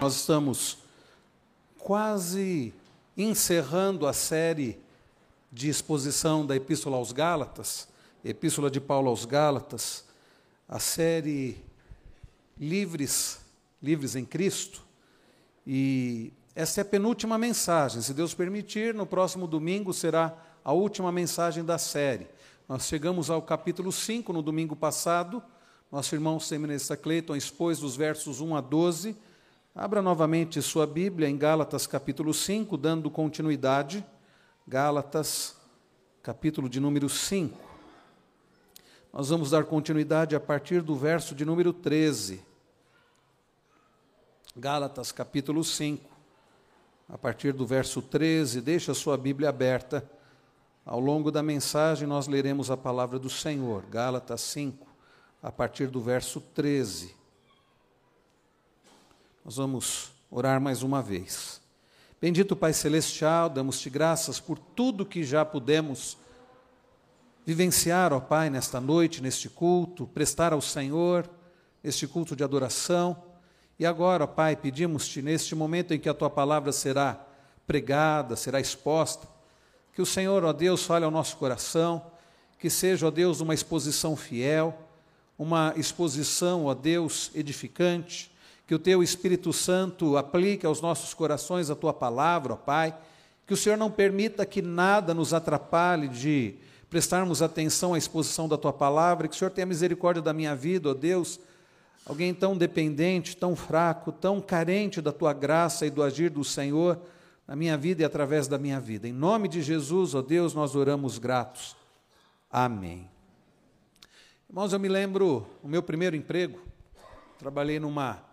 Nós estamos quase encerrando a série de exposição da Epístola aos Gálatas, Epístola de Paulo aos Gálatas, a série Livres, Livres em Cristo. E essa é a penúltima mensagem. Se Deus permitir, no próximo domingo será a última mensagem da série. Nós chegamos ao capítulo 5 no domingo passado. Nosso irmão Seminarista Cleiton expôs dos versos 1 a 12 Abra novamente sua Bíblia em Gálatas capítulo 5, dando continuidade. Gálatas, capítulo de número 5. Nós vamos dar continuidade a partir do verso de número 13. Gálatas, capítulo 5, a partir do verso 13. Deixa a sua Bíblia aberta. Ao longo da mensagem, nós leremos a palavra do Senhor. Gálatas 5, a partir do verso 13. Nós vamos orar mais uma vez. Bendito Pai Celestial, damos-te graças por tudo que já pudemos vivenciar, ó Pai, nesta noite, neste culto, prestar ao Senhor, este culto de adoração. E agora, ó Pai, pedimos-te, neste momento em que a tua palavra será pregada, será exposta, que o Senhor, ó Deus, fale ao nosso coração, que seja, ó Deus, uma exposição fiel, uma exposição, ó Deus, edificante, que o teu Espírito Santo aplique aos nossos corações a tua palavra, ó Pai, que o Senhor não permita que nada nos atrapalhe de prestarmos atenção à exposição da tua palavra, que o Senhor tenha misericórdia da minha vida, ó Deus, alguém tão dependente, tão fraco, tão carente da tua graça e do agir do Senhor na minha vida e através da minha vida. Em nome de Jesus, ó Deus, nós oramos gratos. Amém. Irmãos, eu me lembro o meu primeiro emprego, trabalhei numa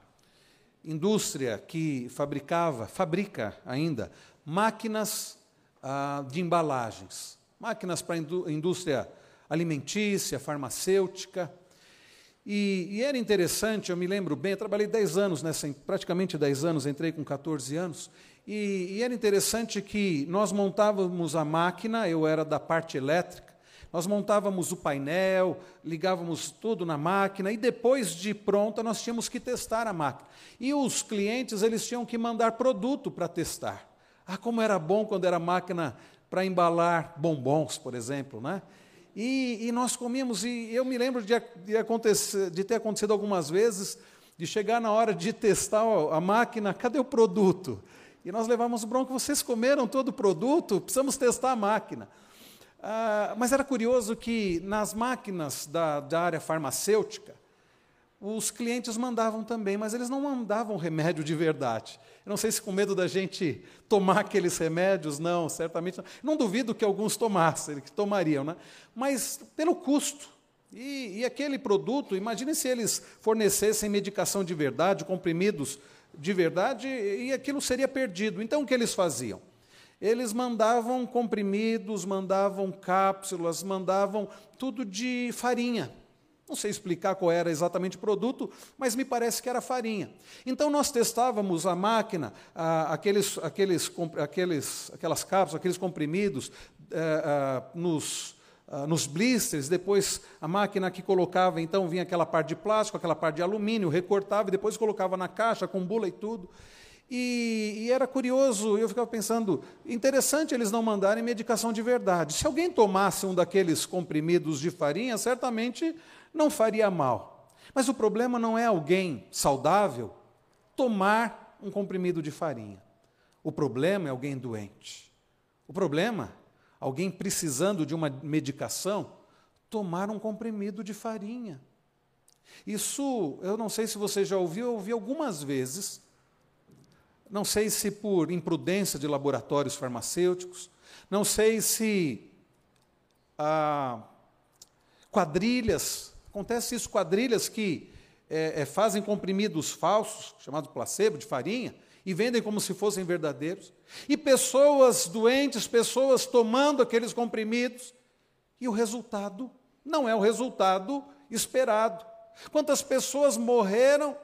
indústria que fabricava, fabrica ainda, máquinas ah, de embalagens, máquinas para a indústria alimentícia, farmacêutica. E, e, era interessante, eu me lembro bem, eu trabalhei 10 anos nessa, praticamente 10 anos, entrei com 14 anos, e, e era interessante que nós montávamos a máquina, eu era da parte elétrica, nós montávamos o painel, ligávamos tudo na máquina e depois de pronta nós tínhamos que testar a máquina. E os clientes eles tinham que mandar produto para testar. Ah, como era bom quando era máquina para embalar bombons, por exemplo, né? E, e, nós comíamos, e eu me lembro de, de, acontecer, de ter acontecido algumas vezes, de chegar na hora de testar a máquina, cadê o produto? E nós levamos bronca, vocês comeram todo o produto, precisamos testar a máquina. Ah, mas era curioso que nas máquinas da, da área farmacêutica, os clientes mandavam também, mas eles não mandavam remédio de verdade. Eu não sei se com medo da gente tomar aqueles remédios, não, certamente não. Não duvido que alguns tomassem, que tomariam, né? mas pelo custo. E, e aquele produto, imagine se eles fornecessem medicação de verdade, comprimidos de verdade, e aquilo seria perdido. Então o que eles faziam? Eles mandavam comprimidos, mandavam cápsulas, mandavam tudo de farinha. Não sei explicar qual era exatamente o produto, mas me parece que era farinha. Então nós testávamos a máquina, aqueles, aqueles, aqueles, aquelas cápsulas, aqueles comprimidos eh, ah, nos, ah, nos blisters, depois a máquina que colocava, então vinha aquela parte de plástico, aquela parte de alumínio, recortava e depois colocava na caixa com bula e tudo. E, e, era curioso, eu ficava pensando, interessante eles não mandarem medicação de verdade. Se alguém tomasse um daqueles comprimidos de farinha, certamente não faria mal. Mas o problema não é alguém saudável tomar um comprimido de farinha. O problema é alguém doente. O problema, alguém precisando de uma medicação, tomar um comprimido de farinha. Isso, eu não sei se você já ouviu, eu ouvi algumas vezes não sei se por imprudência de laboratórios farmacêuticos, não sei se ah, quadrilhas, acontece isso, quadrilhas que é, é, fazem comprimidos falsos, chamados placebo, de farinha, e vendem como se fossem verdadeiros, e pessoas doentes, pessoas tomando aqueles comprimidos, e o resultado não é o resultado esperado. Quantas pessoas morreram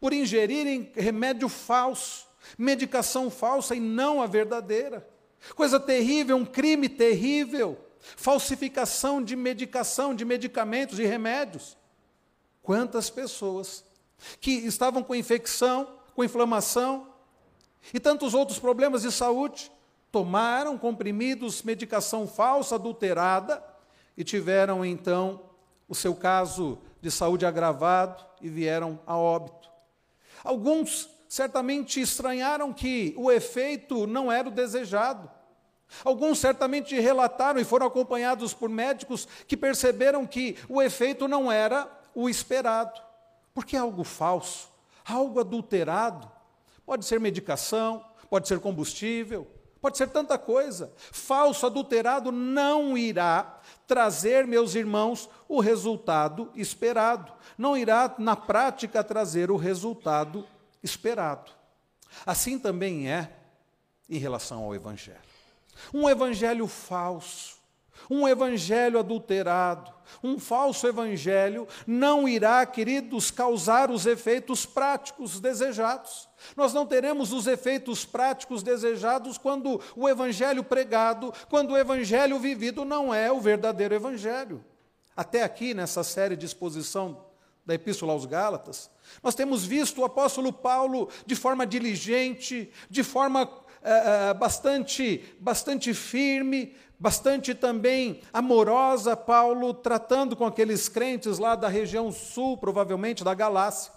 por ingerirem remédio falso? Medicação falsa e não a verdadeira. Coisa terrível, um crime terrível. Falsificação de medicação, de medicamentos, de remédios. Quantas pessoas que estavam com infecção, com inflamação e tantos outros problemas de saúde. Tomaram comprimidos, medicação falsa, adulterada, e tiveram então o seu caso de saúde agravado e vieram a óbito. Alguns certamente estranharam que o efeito não era o desejado. Alguns certamente relataram e foram acompanhados por médicos que perceberam que o efeito não era o esperado. Porque é algo falso, algo adulterado. Pode ser medicação, pode ser combustível, pode ser tanta coisa. Falso, adulterado não irá trazer, meus irmãos, o resultado esperado. Não irá, na prática, trazer o resultado esperado. Assim também é em relação ao Evangelho. Um evangelho falso, um evangelho adulterado, um falso evangelho não irá, queridos, causar os efeitos práticos desejados. Nós não teremos os efeitos práticos desejados quando o evangelho pregado, quando o evangelho vivido não é o verdadeiro evangelho. Até aqui, nessa série de exposição da Epístola aos Gálatas, nós temos visto o apóstolo Paulo de forma diligente, de forma é, bastante, bastante firme, bastante também amorosa, Paulo tratando com aqueles crentes lá da região sul, provavelmente da Galácia,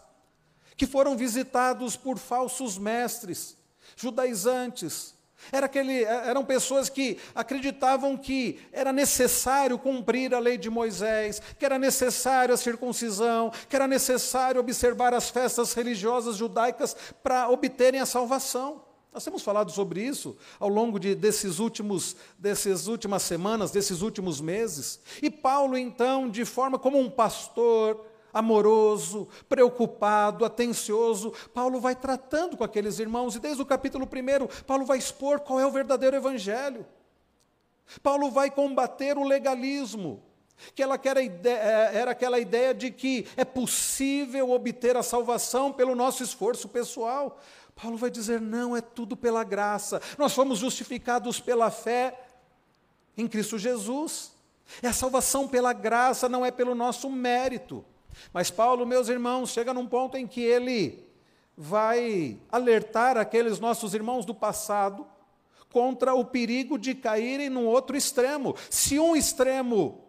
que foram visitados por falsos mestres, judaizantes. Era aquele, eram pessoas que acreditavam que era necessário cumprir a lei de Moisés, que era necessário a circuncisão, que era necessário observar as festas religiosas judaicas para obterem a salvação. Nós temos falado sobre isso ao longo de, desses últimos, dessas últimas semanas, desses últimos meses. E Paulo, então, de forma como um pastor amoroso, preocupado, atencioso, Paulo vai tratando com aqueles irmãos, e desde o capítulo 1, Paulo vai expor qual é o verdadeiro evangelho. Paulo vai combater o legalismo, que é, era aquela ideia de que é possível obter a salvação pelo nosso esforço pessoal. Paulo vai dizer: não, é tudo pela graça. Nós fomos justificados pela fé em Cristo Jesus. É a salvação pela graça, não é pelo nosso mérito. Mas Paulo, meus irmãos, chega num ponto em que ele vai alertar aqueles nossos irmãos do passado contra o perigo de caírem num outro extremo. Se um extremo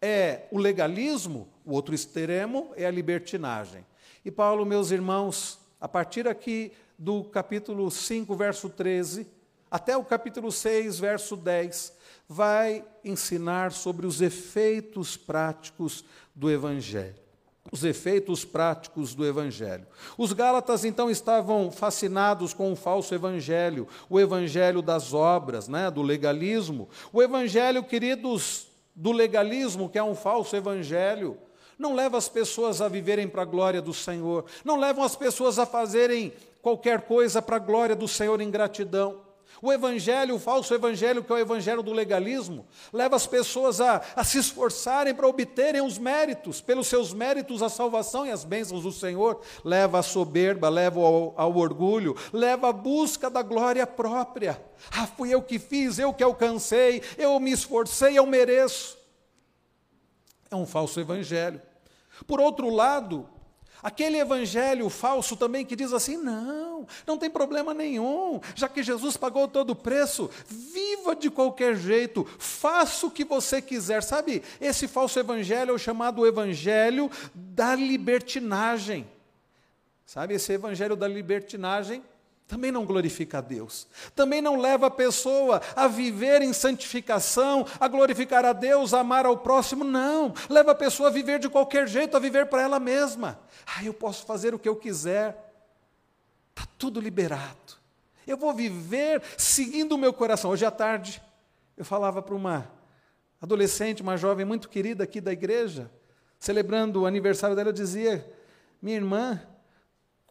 é o legalismo, o outro extremo é a libertinagem. E Paulo, meus irmãos, a partir aqui do capítulo 5, verso 13, até o capítulo 6, verso 10, vai ensinar sobre os efeitos práticos do Evangelho. Os efeitos práticos do Evangelho. Os Gálatas então estavam fascinados com o falso Evangelho, o Evangelho das obras, né, do legalismo. O Evangelho, queridos, do legalismo, que é um falso Evangelho, não leva as pessoas a viverem para a glória do Senhor, não levam as pessoas a fazerem qualquer coisa para a glória do Senhor em gratidão. O evangelho, o falso evangelho, que é o evangelho do legalismo, leva as pessoas a, a se esforçarem para obterem os méritos, pelos seus méritos, a salvação e as bênçãos do Senhor, leva à soberba, leva ao, ao orgulho, leva à busca da glória própria. Ah, fui eu que fiz, eu que alcancei, eu me esforcei, eu mereço. É um falso evangelho. Por outro lado, Aquele evangelho falso também que diz assim: não, não tem problema nenhum, já que Jesus pagou todo o preço, viva de qualquer jeito, faça o que você quiser. Sabe, esse falso evangelho é o chamado evangelho da libertinagem. Sabe, esse evangelho da libertinagem também não glorifica a Deus, também não leva a pessoa a viver em santificação, a glorificar a Deus, a amar ao próximo, não, leva a pessoa a viver de qualquer jeito, a viver para ela mesma. Ah, eu posso fazer o que eu quiser, está tudo liberado, eu vou viver seguindo o meu coração. Hoje à tarde, eu falava para uma adolescente, uma jovem muito querida aqui da igreja, celebrando o aniversário dela, eu dizia: minha irmã,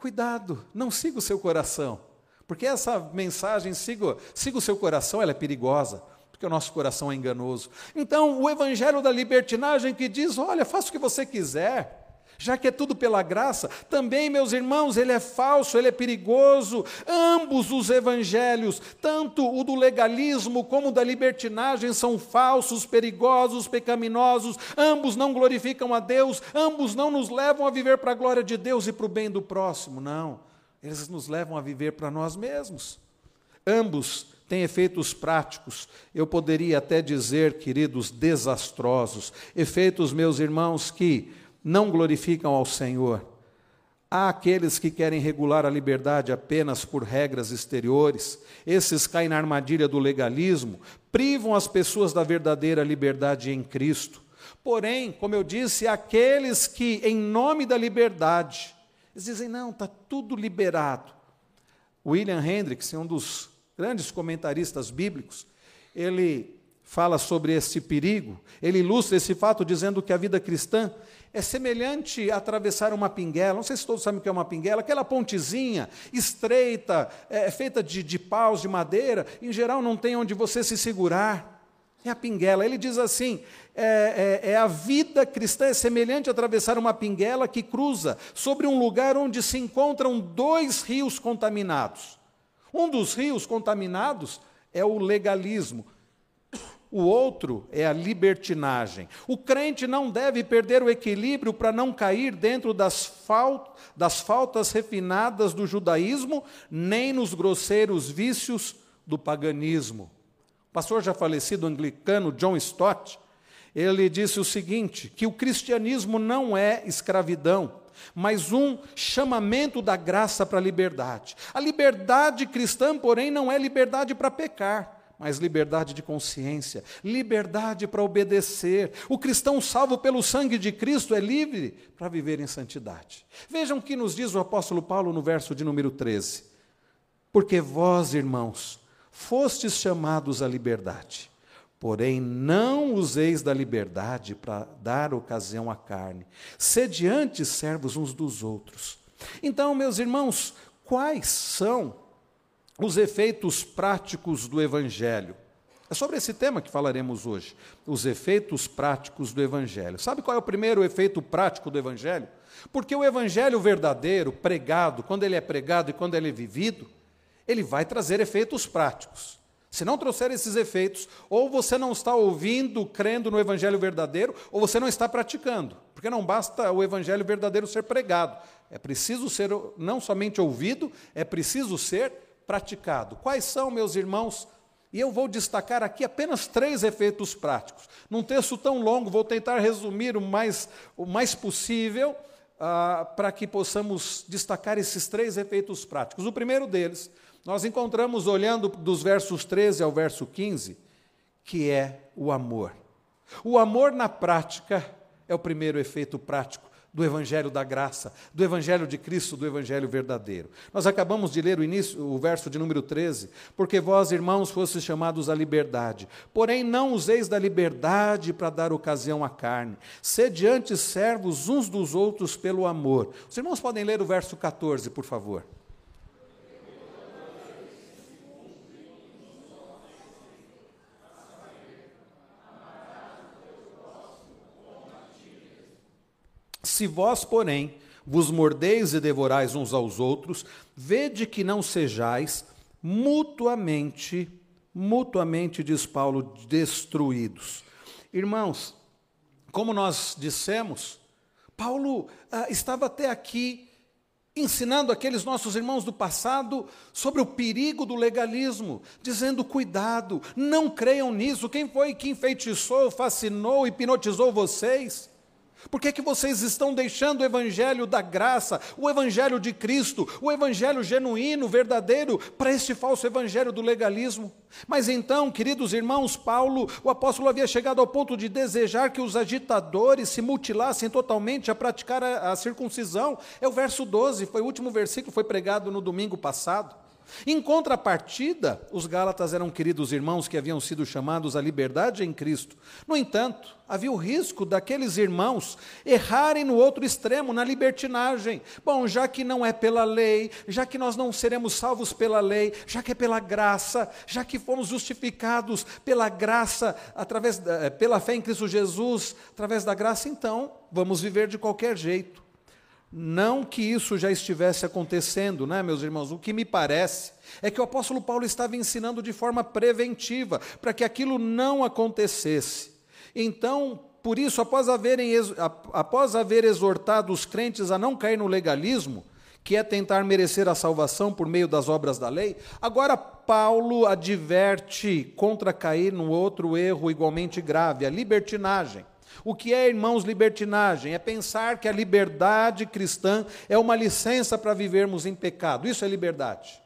Cuidado, não siga o seu coração. Porque essa mensagem, siga, siga o seu coração, ela é perigosa, porque o nosso coração é enganoso. Então, o evangelho da libertinagem que diz: olha, faça o que você quiser já que é tudo pela graça, também, meus irmãos, ele é falso, ele é perigoso. Ambos os evangelhos, tanto o do legalismo como o da libertinagem, são falsos, perigosos, pecaminosos. Ambos não glorificam a Deus, ambos não nos levam a viver para a glória de Deus e para o bem do próximo, não. eles nos levam a viver para nós mesmos. Ambos têm efeitos práticos, eu poderia até dizer, queridos, desastrosos. Efeitos, meus irmãos, que não glorificam ao Senhor. Há aqueles que querem regular a liberdade apenas por regras exteriores, esses caem na armadilha do legalismo, privam as pessoas da verdadeira liberdade em Cristo. Porém, como eu disse, aqueles que, em nome da liberdade, eles dizem: não, está tudo liberado. William Hendricks, um dos grandes comentaristas bíblicos, ele fala sobre esse perigo, ele ilustra esse fato dizendo que a vida cristã é semelhante a atravessar uma pinguela. Não sei se todos sabem o que é uma pinguela, aquela pontezinha estreita, é, feita de, de paus, de madeira, em geral não tem onde você se segurar. É a pinguela. Ele diz assim: é, é, é, a vida cristã é semelhante a atravessar uma pinguela que cruza sobre um lugar onde se encontram dois rios contaminados. Um dos rios contaminados é o legalismo, o outro é a libertinagem. O crente não deve perder o equilíbrio para não cair dentro das, fal das faltas refinadas do judaísmo, nem nos grosseiros vícios do paganismo. O pastor já falecido anglicano John Stott, ele disse o seguinte: que o cristianismo não é escravidão, mas um chamamento da graça para a liberdade. A liberdade cristã, porém, não é liberdade para pecar mas liberdade de consciência, liberdade para obedecer. O cristão salvo pelo sangue de Cristo é livre para viver em santidade. Vejam o que nos diz o apóstolo Paulo no verso de número 13: Porque vós, irmãos, fostes chamados à liberdade, porém não useis da liberdade para dar ocasião à carne, sede antes servos uns dos outros. Então, meus irmãos, quais são os efeitos práticos do Evangelho. É sobre esse tema que falaremos hoje, os efeitos práticos do Evangelho. Sabe qual é o primeiro efeito prático do Evangelho? Porque o Evangelho verdadeiro, pregado, quando ele é pregado e quando ele é vivido, ele vai trazer efeitos práticos. Se não trouxer esses efeitos, ou você não está ouvindo, crendo no Evangelho verdadeiro, ou você não está praticando. Porque não basta o Evangelho verdadeiro ser pregado, é preciso ser não somente ouvido, é preciso ser praticado. Quais são, meus irmãos? E eu vou destacar aqui apenas três efeitos práticos. Num texto tão longo, vou tentar resumir o mais, o mais possível ah, para que possamos destacar esses três efeitos práticos. O primeiro deles, nós encontramos olhando dos versos 13 ao verso 15, que é o amor. O amor na prática é o primeiro efeito prático do Evangelho da graça, do Evangelho de Cristo, do Evangelho verdadeiro. Nós acabamos de ler o início, o verso de número 13, porque vós, irmãos, fostes chamados à liberdade, porém não useis da liberdade para dar ocasião à carne, sede antes servos uns dos outros pelo amor. Os irmãos podem ler o verso 14, por favor. Se vós, porém, vos mordeis e devorais uns aos outros, vede que não sejais mutuamente, mutuamente, diz Paulo, destruídos. Irmãos, como nós dissemos, Paulo ah, estava até aqui ensinando aqueles nossos irmãos do passado sobre o perigo do legalismo, dizendo: cuidado, não creiam nisso. Quem foi que enfeitiçou, fascinou, hipnotizou vocês? Por que, é que vocês estão deixando o Evangelho da graça, o Evangelho de Cristo, o Evangelho genuíno, verdadeiro, para este falso Evangelho do legalismo? Mas então, queridos irmãos, Paulo, o apóstolo havia chegado ao ponto de desejar que os agitadores se mutilassem totalmente a praticar a, a circuncisão. É o verso 12, foi o último versículo, foi pregado no domingo passado. Em contrapartida, os Gálatas eram queridos irmãos que haviam sido chamados à liberdade em Cristo. No entanto, havia o risco daqueles irmãos errarem no outro extremo, na libertinagem. Bom, já que não é pela lei, já que nós não seremos salvos pela lei, já que é pela graça, já que fomos justificados pela graça, através da, eh, pela fé em Cristo Jesus, através da graça, então vamos viver de qualquer jeito. Não que isso já estivesse acontecendo, né, meus irmãos? O que me parece é que o apóstolo Paulo estava ensinando de forma preventiva, para que aquilo não acontecesse. Então, por isso, após, haverem, após haver exortado os crentes a não cair no legalismo, que é tentar merecer a salvação por meio das obras da lei. Agora, Paulo adverte contra cair no outro erro igualmente grave, a libertinagem. O que é, irmãos, libertinagem? É pensar que a liberdade cristã é uma licença para vivermos em pecado. Isso é liberdade.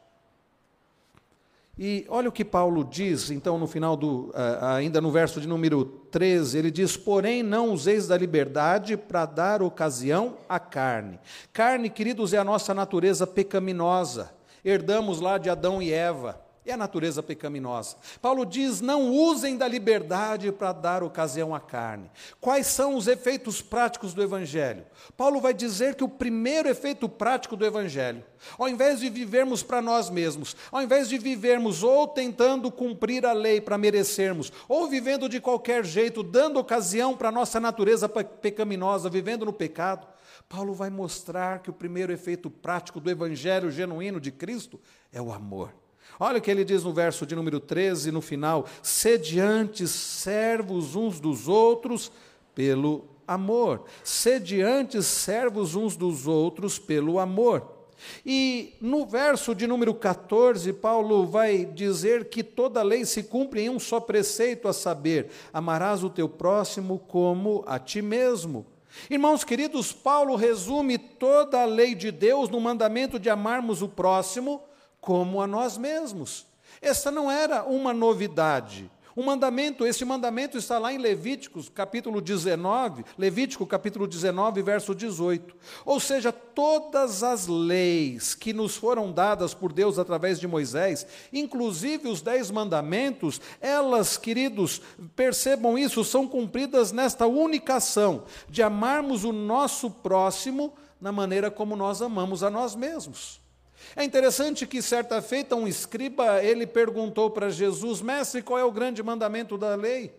E olha o que Paulo diz, então, no final do, uh, ainda no verso de número 13, ele diz: Porém, não useis da liberdade para dar ocasião à carne. Carne, queridos, é a nossa natureza pecaminosa. Herdamos lá de Adão e Eva é a natureza pecaminosa. Paulo diz: não usem da liberdade para dar ocasião à carne. Quais são os efeitos práticos do Evangelho? Paulo vai dizer que o primeiro efeito prático do Evangelho, ao invés de vivermos para nós mesmos, ao invés de vivermos ou tentando cumprir a lei para merecermos, ou vivendo de qualquer jeito, dando ocasião para a nossa natureza pecaminosa, vivendo no pecado, Paulo vai mostrar que o primeiro efeito prático do Evangelho genuíno de Cristo é o amor. Olha o que ele diz no verso de número 13, no final: sediantes servos uns dos outros pelo amor. Sediantes servos uns dos outros pelo amor. E no verso de número 14, Paulo vai dizer que toda lei se cumpre em um só preceito, a saber, amarás o teu próximo como a ti mesmo. Irmãos queridos, Paulo resume toda a lei de Deus no mandamento de amarmos o próximo como a nós mesmos. Essa não era uma novidade. O mandamento, esse mandamento está lá em Levíticos, capítulo 19, Levítico, capítulo 19, verso 18. Ou seja, todas as leis que nos foram dadas por Deus através de Moisés, inclusive os dez mandamentos, elas, queridos, percebam isso, são cumpridas nesta única ação de amarmos o nosso próximo na maneira como nós amamos a nós mesmos. É interessante que certa feita um escriba, ele perguntou para Jesus, mestre, qual é o grande mandamento da lei?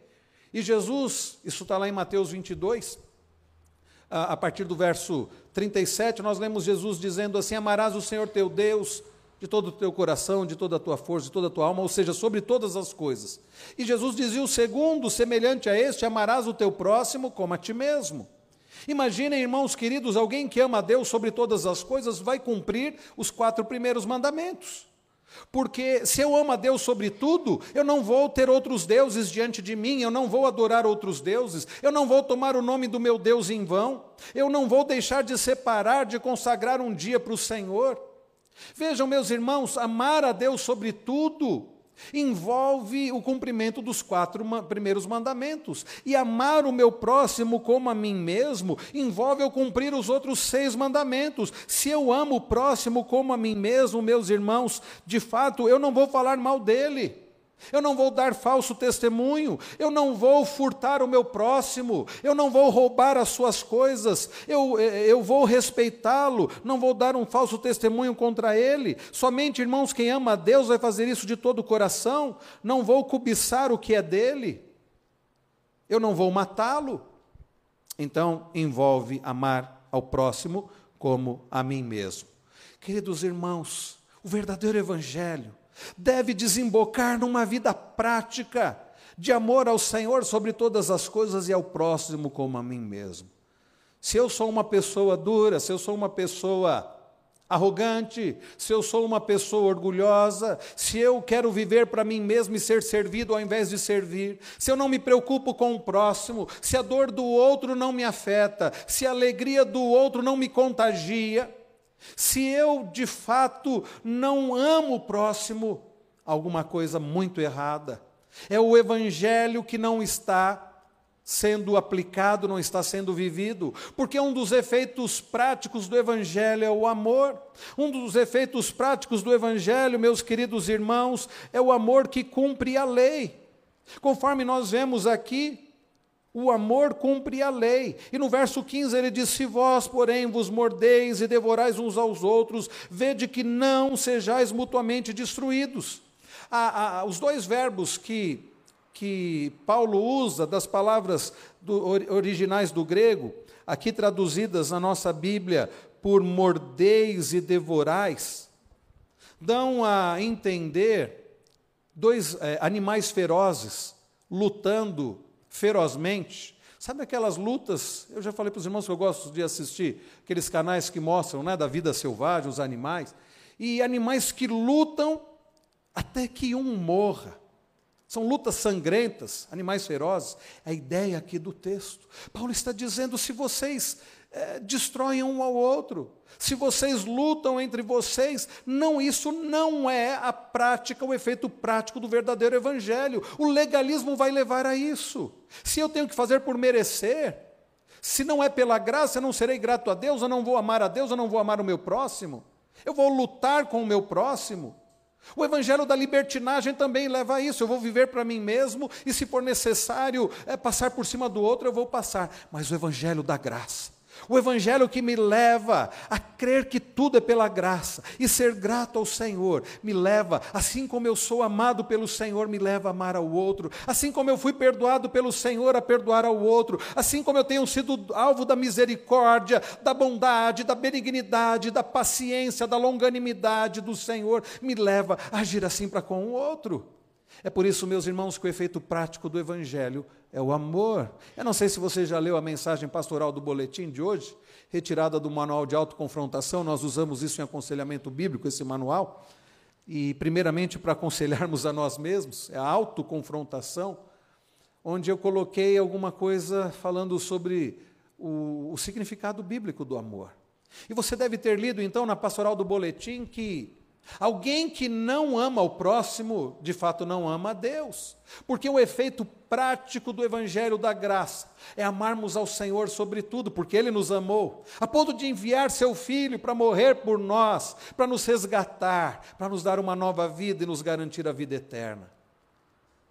E Jesus, isso está lá em Mateus 22, a, a partir do verso 37, nós lemos Jesus dizendo assim, amarás o Senhor teu Deus de todo o teu coração, de toda a tua força, de toda a tua alma, ou seja, sobre todas as coisas. E Jesus dizia o segundo, semelhante a este, amarás o teu próximo como a ti mesmo. Imaginem, irmãos queridos, alguém que ama a Deus sobre todas as coisas vai cumprir os quatro primeiros mandamentos. Porque se eu amo a Deus sobre tudo, eu não vou ter outros deuses diante de mim, eu não vou adorar outros deuses, eu não vou tomar o nome do meu Deus em vão, eu não vou deixar de separar, de consagrar um dia para o Senhor. Vejam, meus irmãos, amar a Deus sobre tudo envolve o cumprimento dos quatro primeiros mandamentos. E amar o meu próximo como a mim mesmo envolve eu cumprir os outros seis mandamentos. Se eu amo o próximo como a mim mesmo, meus irmãos, de fato eu não vou falar mal dele. Eu não vou dar falso testemunho, eu não vou furtar o meu próximo, eu não vou roubar as suas coisas, eu, eu vou respeitá-lo, não vou dar um falso testemunho contra ele. Somente, irmãos, quem ama a Deus vai fazer isso de todo o coração, não vou cobiçar o que é dele, eu não vou matá-lo. Então, envolve amar ao próximo como a mim mesmo. Queridos irmãos, o verdadeiro Evangelho deve desembocar numa vida prática de amor ao Senhor sobre todas as coisas e ao próximo como a mim mesmo. Se eu sou uma pessoa dura, se eu sou uma pessoa arrogante, se eu sou uma pessoa orgulhosa, se eu quero viver para mim mesmo e ser servido ao invés de servir, se eu não me preocupo com o próximo, se a dor do outro não me afeta, se a alegria do outro não me contagia, se eu de fato não amo o próximo, alguma coisa muito errada. É o evangelho que não está sendo aplicado, não está sendo vivido, porque um dos efeitos práticos do Evangelho é o amor. Um dos efeitos práticos do Evangelho, meus queridos irmãos, é o amor que cumpre a lei. Conforme nós vemos aqui, o amor cumpre a lei. E no verso 15 ele diz: Se vós, porém, vos mordeis e devorais uns aos outros, vede que não sejais mutuamente destruídos. Os dois verbos que, que Paulo usa, das palavras do, originais do grego, aqui traduzidas na nossa Bíblia por mordeis e devorais, dão a entender dois é, animais ferozes lutando ferozmente, Sabe aquelas lutas? Eu já falei para os irmãos que eu gosto de assistir aqueles canais que mostram né, da vida selvagem, os animais, e animais que lutam até que um morra. São lutas sangrentas, animais ferozes. É a ideia aqui do texto. Paulo está dizendo: se vocês é, destroem um ao outro, se vocês lutam entre vocês, não, isso não é a prática, o efeito prático do verdadeiro evangelho. O legalismo vai levar a isso. Se eu tenho que fazer por merecer, se não é pela graça, eu não serei grato a Deus, eu não vou amar a Deus, eu não vou amar o meu próximo. Eu vou lutar com o meu próximo. O evangelho da libertinagem também leva a isso. Eu vou viver para mim mesmo e, se for necessário é, passar por cima do outro, eu vou passar. Mas o evangelho da graça o Evangelho que me leva a crer que tudo é pela graça e ser grato ao Senhor, me leva, assim como eu sou amado pelo Senhor, me leva a amar ao outro, assim como eu fui perdoado pelo Senhor, a perdoar ao outro, assim como eu tenho sido alvo da misericórdia, da bondade, da benignidade, da paciência, da longanimidade do Senhor, me leva a agir assim para com o outro. É por isso, meus irmãos, que o efeito prático do Evangelho é o amor. Eu não sei se você já leu a mensagem pastoral do boletim de hoje, retirada do manual de autoconfrontação, nós usamos isso em aconselhamento bíblico, esse manual. E, primeiramente, para aconselharmos a nós mesmos, é a autoconfrontação, onde eu coloquei alguma coisa falando sobre o, o significado bíblico do amor. E você deve ter lido, então, na pastoral do boletim, que Alguém que não ama o próximo, de fato não ama a Deus, porque o efeito prático do Evangelho da graça é amarmos ao Senhor sobretudo, porque Ele nos amou, a ponto de enviar Seu Filho para morrer por nós, para nos resgatar, para nos dar uma nova vida e nos garantir a vida eterna.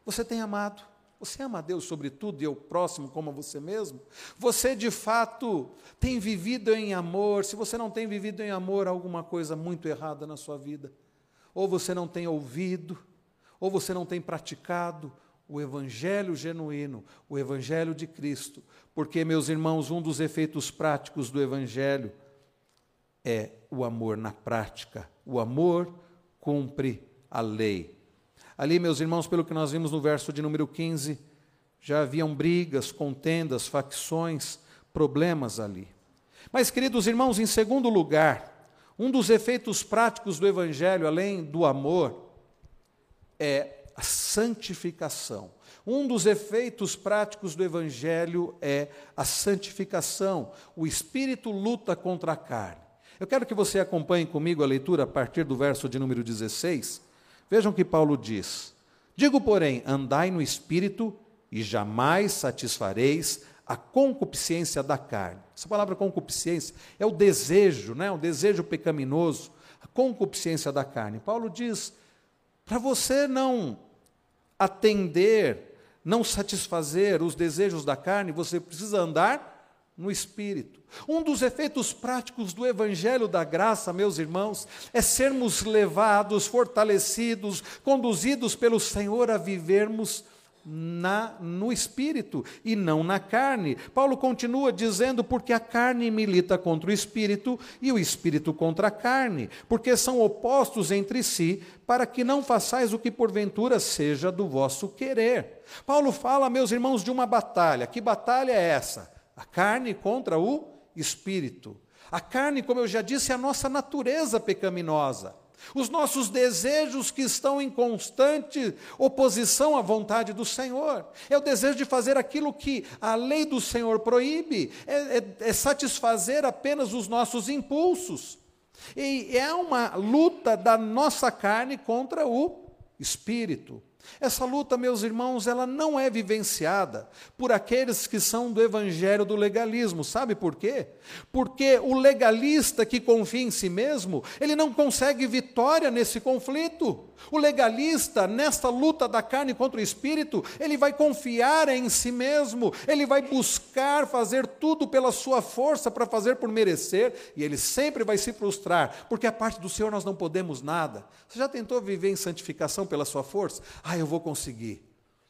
Você tem amado? Você ama a Deus sobre tudo e o próximo como a você mesmo? Você de fato tem vivido em amor? Se você não tem vivido em amor, há alguma coisa muito errada na sua vida. Ou você não tem ouvido, ou você não tem praticado o evangelho genuíno, o evangelho de Cristo. Porque, meus irmãos, um dos efeitos práticos do evangelho é o amor na prática. O amor cumpre a lei. Ali, meus irmãos, pelo que nós vimos no verso de número 15, já haviam brigas, contendas, facções, problemas ali. Mas, queridos irmãos, em segundo lugar, um dos efeitos práticos do Evangelho, além do amor, é a santificação. Um dos efeitos práticos do Evangelho é a santificação. O Espírito luta contra a carne. Eu quero que você acompanhe comigo a leitura a partir do verso de número 16 Vejam o que Paulo diz: Digo, porém, andai no espírito e jamais satisfareis a concupiscência da carne. Essa palavra concupiscência é o desejo, né? o desejo pecaminoso, a concupiscência da carne. Paulo diz: para você não atender, não satisfazer os desejos da carne, você precisa andar no espírito. Um dos efeitos práticos do evangelho da graça, meus irmãos, é sermos levados, fortalecidos, conduzidos pelo Senhor a vivermos na, no espírito e não na carne. Paulo continua dizendo: porque a carne milita contra o espírito e o espírito contra a carne, porque são opostos entre si, para que não façais o que porventura seja do vosso querer. Paulo fala, meus irmãos, de uma batalha. Que batalha é essa? A carne contra o espírito. A carne, como eu já disse, é a nossa natureza pecaminosa. Os nossos desejos que estão em constante oposição à vontade do Senhor. É o desejo de fazer aquilo que a lei do Senhor proíbe, é, é, é satisfazer apenas os nossos impulsos. E é uma luta da nossa carne contra o espírito. Essa luta, meus irmãos, ela não é vivenciada por aqueles que são do evangelho do legalismo. Sabe por quê? Porque o legalista que confia em si mesmo, ele não consegue vitória nesse conflito. O legalista, nesta luta da carne contra o espírito, ele vai confiar em si mesmo, ele vai buscar fazer tudo pela sua força para fazer por merecer, e ele sempre vai se frustrar, porque a parte do Senhor nós não podemos nada. Você já tentou viver em santificação pela sua força? Ah, eu vou conseguir.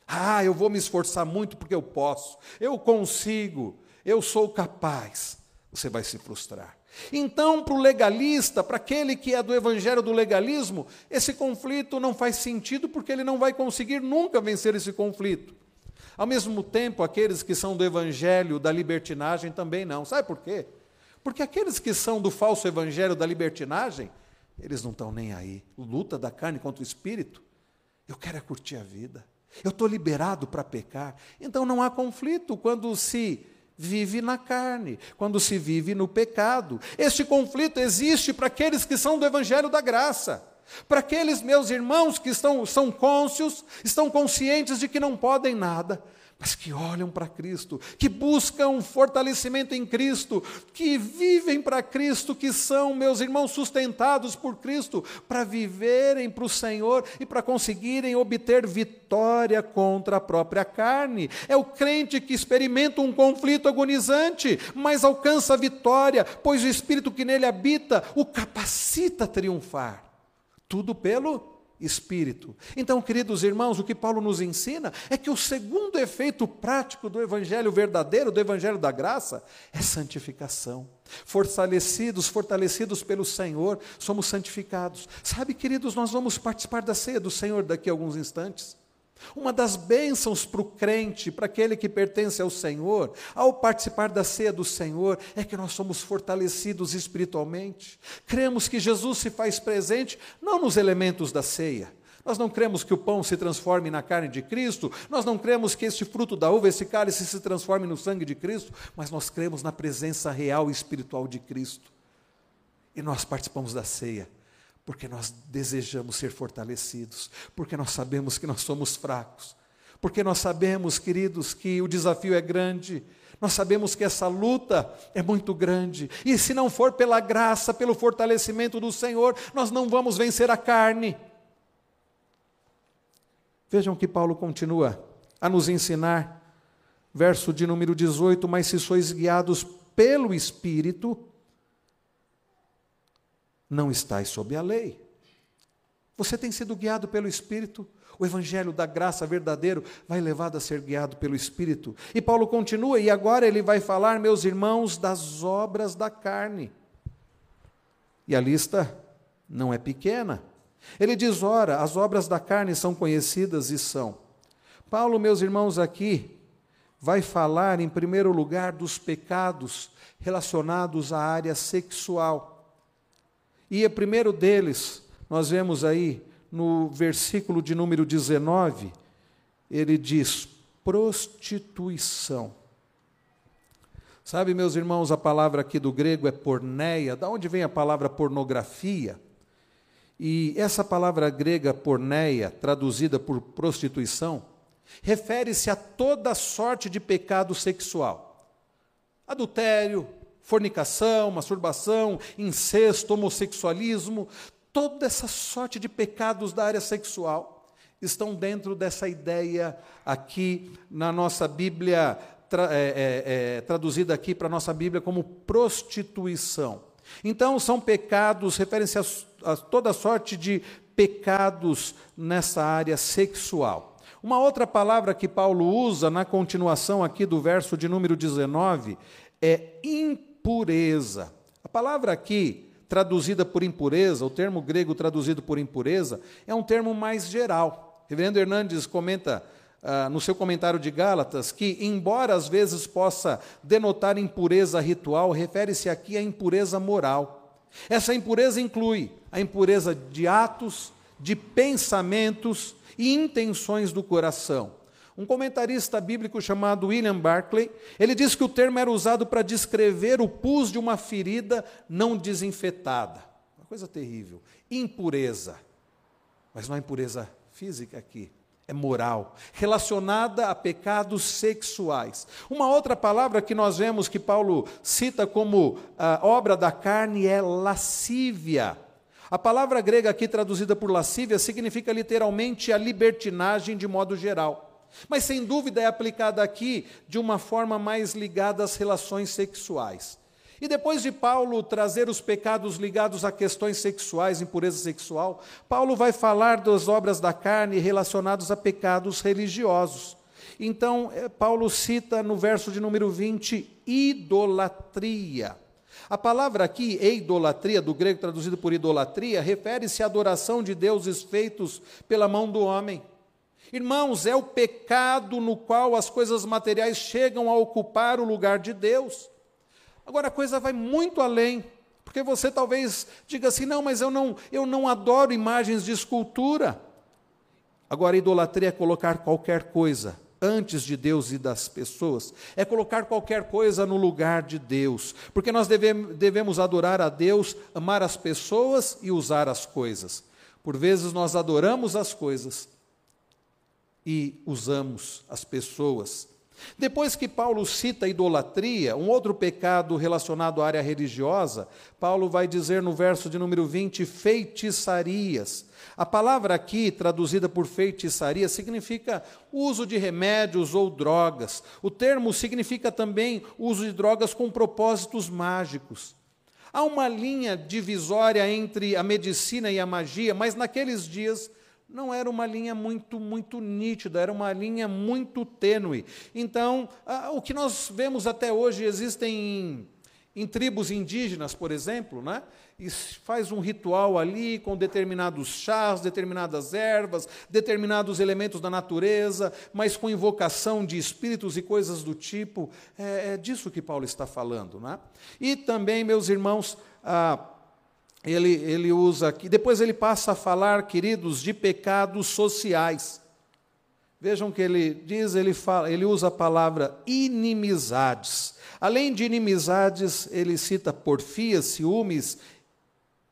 Ah, eu vou me esforçar muito porque eu posso. Eu consigo. Eu sou capaz. Você vai se frustrar. Então, para o legalista, para aquele que é do evangelho do legalismo, esse conflito não faz sentido porque ele não vai conseguir nunca vencer esse conflito. Ao mesmo tempo, aqueles que são do evangelho da libertinagem também não. Sabe por quê? Porque aqueles que são do falso evangelho da libertinagem, eles não estão nem aí. Luta da carne contra o espírito. Eu quero é curtir a vida. Eu estou liberado para pecar. Então não há conflito quando se vive na carne, quando se vive no pecado. Este conflito existe para aqueles que são do evangelho da graça. Para aqueles meus irmãos que estão, são cônscios, estão conscientes de que não podem nada, mas que olham para Cristo, que buscam fortalecimento em Cristo, que vivem para Cristo, que são, meus irmãos, sustentados por Cristo, para viverem para o Senhor e para conseguirem obter vitória contra a própria carne. É o crente que experimenta um conflito agonizante, mas alcança a vitória, pois o Espírito que nele habita o capacita a triunfar. Tudo pelo Espírito. Então, queridos irmãos, o que Paulo nos ensina é que o segundo efeito prático do Evangelho verdadeiro, do Evangelho da graça, é santificação. Fortalecidos, fortalecidos pelo Senhor, somos santificados. Sabe, queridos, nós vamos participar da ceia do Senhor daqui a alguns instantes. Uma das bênçãos para o crente, para aquele que pertence ao Senhor, ao participar da ceia do Senhor, é que nós somos fortalecidos espiritualmente. Cremos que Jesus se faz presente não nos elementos da ceia. Nós não cremos que o pão se transforme na carne de Cristo, nós não cremos que este fruto da uva, esse cálice se transforme no sangue de Cristo, mas nós cremos na presença real e espiritual de Cristo. E nós participamos da ceia porque nós desejamos ser fortalecidos, porque nós sabemos que nós somos fracos, porque nós sabemos, queridos, que o desafio é grande, nós sabemos que essa luta é muito grande, e se não for pela graça, pelo fortalecimento do Senhor, nós não vamos vencer a carne. Vejam que Paulo continua a nos ensinar, verso de número 18: Mas se sois guiados pelo Espírito, não estáis sob a lei. Você tem sido guiado pelo Espírito. O Evangelho da graça verdadeiro vai levado a ser guiado pelo Espírito. E Paulo continua, e agora ele vai falar, meus irmãos, das obras da carne. E a lista não é pequena. Ele diz: ora, as obras da carne são conhecidas e são. Paulo, meus irmãos, aqui vai falar, em primeiro lugar, dos pecados relacionados à área sexual. E o primeiro deles, nós vemos aí no versículo de número 19, ele diz: prostituição. Sabe, meus irmãos, a palavra aqui do grego é porneia, da onde vem a palavra pornografia? E essa palavra grega porneia, traduzida por prostituição, refere-se a toda sorte de pecado sexual. Adultério, fornicação, masturbação, incesto, homossexualismo, toda essa sorte de pecados da área sexual estão dentro dessa ideia aqui na nossa Bíblia, tra, é, é, é, traduzida aqui para a nossa Bíblia como prostituição. Então, são pecados, referem-se a, a toda sorte de pecados nessa área sexual. Uma outra palavra que Paulo usa na continuação aqui do verso de número 19 é impureza. A palavra aqui, traduzida por impureza, o termo grego traduzido por impureza, é um termo mais geral. Reverendo Hernandes comenta ah, no seu comentário de Gálatas que, embora às vezes possa denotar impureza ritual, refere-se aqui à impureza moral. Essa impureza inclui a impureza de atos, de pensamentos e intenções do coração. Um comentarista bíblico chamado William Barclay, ele diz que o termo era usado para descrever o pus de uma ferida não desinfetada. Uma coisa terrível. Impureza. Mas não é impureza física aqui, é moral, relacionada a pecados sexuais. Uma outra palavra que nós vemos que Paulo cita como ah, obra da carne é lascívia. A palavra grega aqui traduzida por lascívia significa literalmente a libertinagem de modo geral. Mas sem dúvida é aplicada aqui de uma forma mais ligada às relações sexuais. E depois de Paulo trazer os pecados ligados a questões sexuais, impureza sexual, Paulo vai falar das obras da carne relacionados a pecados religiosos. Então, eh, Paulo cita no verso de número 20, idolatria. A palavra aqui, idolatria, do grego traduzido por idolatria, refere-se à adoração de deuses feitos pela mão do homem. Irmãos, é o pecado no qual as coisas materiais chegam a ocupar o lugar de Deus. Agora a coisa vai muito além, porque você talvez diga assim: "Não, mas eu não, eu não adoro imagens de escultura". Agora idolatria é colocar qualquer coisa antes de Deus e das pessoas, é colocar qualquer coisa no lugar de Deus, porque nós devemos adorar a Deus, amar as pessoas e usar as coisas. Por vezes nós adoramos as coisas e usamos as pessoas. Depois que Paulo cita a idolatria, um outro pecado relacionado à área religiosa, Paulo vai dizer no verso de número 20: feitiçarias. A palavra aqui, traduzida por feitiçaria, significa uso de remédios ou drogas. O termo significa também uso de drogas com propósitos mágicos. Há uma linha divisória entre a medicina e a magia, mas naqueles dias não era uma linha muito, muito nítida, era uma linha muito tênue. Então, o que nós vemos até hoje existem em, tribos indígenas, por exemplo, né? e faz um ritual ali com determinados chás, determinadas ervas, determinados elementos da natureza, mas com invocação de espíritos e coisas do tipo. É, é disso que Paulo está falando. Né? E também, meus irmãos, ah, ele, ele usa aqui, depois ele passa a falar, queridos, de pecados sociais. Vejam que ele diz, ele, fala, ele usa a palavra inimizades. Além de inimizades, ele cita porfias, ciúmes,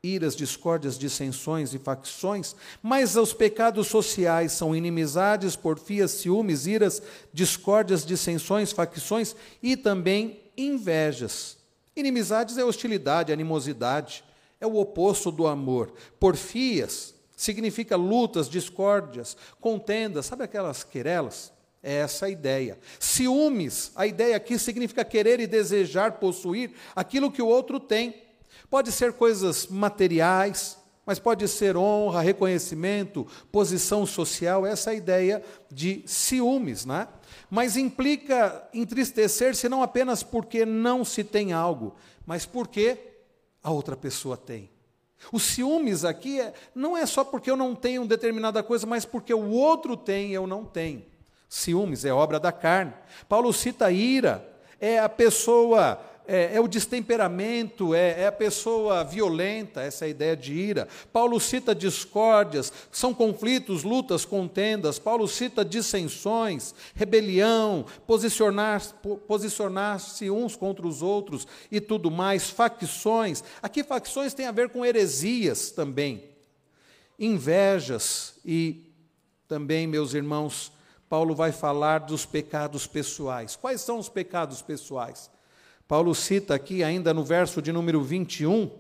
iras, discórdias, dissensões e facções, mas os pecados sociais são inimizades, porfias, ciúmes, iras, discórdias, dissensões, facções e também invejas. Inimizades é hostilidade, animosidade é o oposto do amor. Porfias significa lutas, discórdias, contendas, sabe aquelas querelas? É essa a ideia. Ciúmes, a ideia aqui significa querer e desejar possuir aquilo que o outro tem. Pode ser coisas materiais, mas pode ser honra, reconhecimento, posição social, essa é a ideia de ciúmes, né? Mas implica entristecer-se não apenas porque não se tem algo, mas porque a outra pessoa tem. O ciúmes aqui é, não é só porque eu não tenho determinada coisa, mas porque o outro tem e eu não tenho. Ciúmes é obra da carne. Paulo cita ira, é a pessoa é, é o destemperamento, é, é, a pessoa violenta, essa é a ideia de ira. Paulo cita discórdias, são conflitos, lutas, contendas. Paulo cita dissensões, rebelião, posicionar-se posicionar uns contra os outros e tudo mais, facções. Aqui, facções tem a ver com heresias também, invejas e também, meus irmãos, Paulo vai falar dos pecados pessoais. Quais são os pecados pessoais? Paulo cita aqui, ainda no verso de número 21,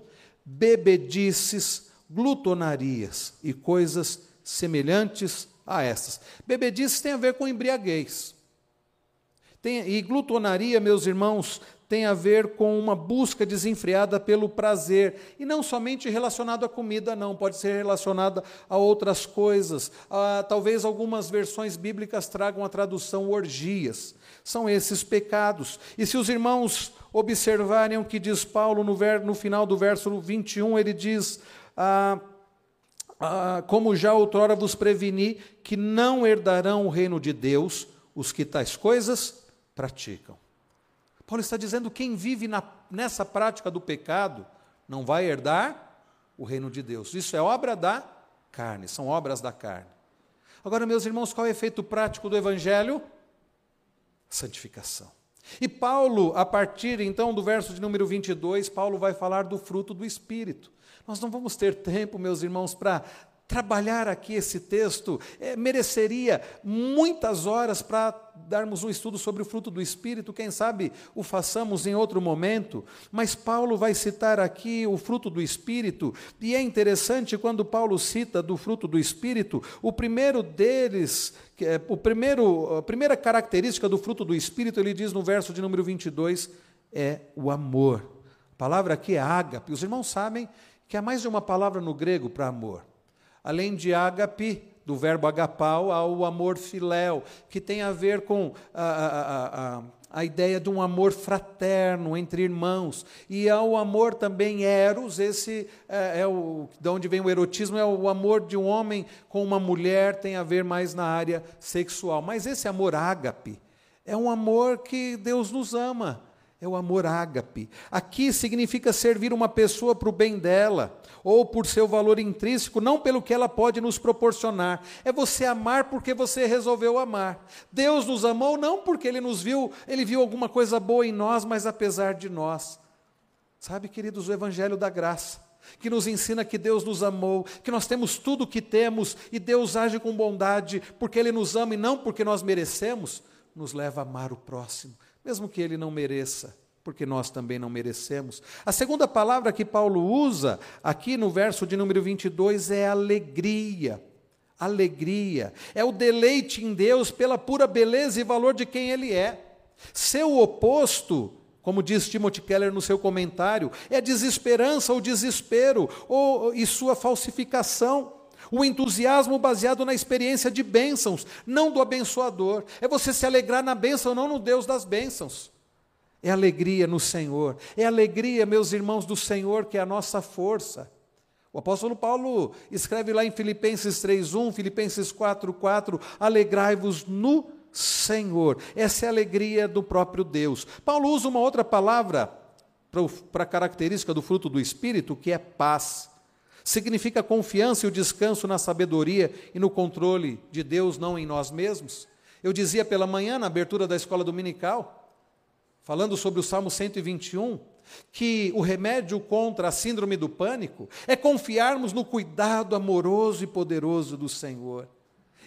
bebedices, glutonarias e coisas semelhantes a essas. Bebedices tem a ver com embriaguez. Tem, e glutonaria, meus irmãos, tem a ver com uma busca desenfreada pelo prazer, e não somente relacionado à comida, não, pode ser relacionada a outras coisas. Ah, talvez algumas versões bíblicas tragam a tradução orgias. São esses pecados. E se os irmãos observarem o que diz Paulo no, ver, no final do verso 21, ele diz. Ah, ah, como já outrora vos preveni, que não herdarão o reino de Deus os que tais coisas praticam. Paulo está dizendo: quem vive na, nessa prática do pecado não vai herdar o reino de Deus. Isso é obra da carne, são obras da carne. Agora, meus irmãos, qual é o efeito prático do Evangelho? Santificação. E Paulo, a partir então do verso de número 22, Paulo vai falar do fruto do Espírito. Nós não vamos ter tempo, meus irmãos, para trabalhar aqui esse texto é, mereceria muitas horas para darmos um estudo sobre o fruto do Espírito, quem sabe o façamos em outro momento, mas Paulo vai citar aqui o fruto do Espírito, e é interessante quando Paulo cita do fruto do Espírito, o primeiro deles, é, o primeiro, a primeira característica do fruto do Espírito, ele diz no verso de número 22, é o amor. A palavra aqui é ágape, os irmãos sabem que há mais de uma palavra no grego para amor além de ágape, do verbo agapau, há o amor filéu, que tem a ver com a, a, a, a ideia de um amor fraterno entre irmãos. E há o amor também eros, esse é, é, o de onde vem o erotismo, é o amor de um homem com uma mulher, tem a ver mais na área sexual. Mas esse amor ágape é um amor que Deus nos ama. É o amor ágape. Aqui significa servir uma pessoa para o bem dela, ou por seu valor intrínseco, não pelo que ela pode nos proporcionar. É você amar porque você resolveu amar. Deus nos amou não porque ele nos viu, ele viu alguma coisa boa em nós, mas apesar de nós. Sabe, queridos, o evangelho da graça que nos ensina que Deus nos amou, que nós temos tudo o que temos e Deus age com bondade porque Ele nos ama e não porque nós merecemos, nos leva a amar o próximo, mesmo que ele não mereça, porque nós também não merecemos. A segunda palavra que Paulo usa aqui no verso de número 22 é alegria. Alegria é o deleite em Deus pela pura beleza e valor de quem ele é. Seu oposto, como diz Timothy Keller no seu comentário, é desesperança ou desespero ou, e sua falsificação. O entusiasmo baseado na experiência de bênçãos, não do abençoador. É você se alegrar na bênção, não no Deus das bênçãos. É alegria no Senhor. É alegria, meus irmãos, do Senhor que é a nossa força. O apóstolo Paulo escreve lá em Filipenses 3:1, Filipenses 4:4, alegrai-vos no Senhor. Essa é a alegria do próprio Deus. Paulo usa uma outra palavra para a característica do fruto do espírito, que é paz significa confiança e o descanso na sabedoria e no controle de Deus, não em nós mesmos. Eu dizia pela manhã, na abertura da escola dominical, falando sobre o Salmo 121, que o remédio contra a síndrome do pânico é confiarmos no cuidado amoroso e poderoso do Senhor.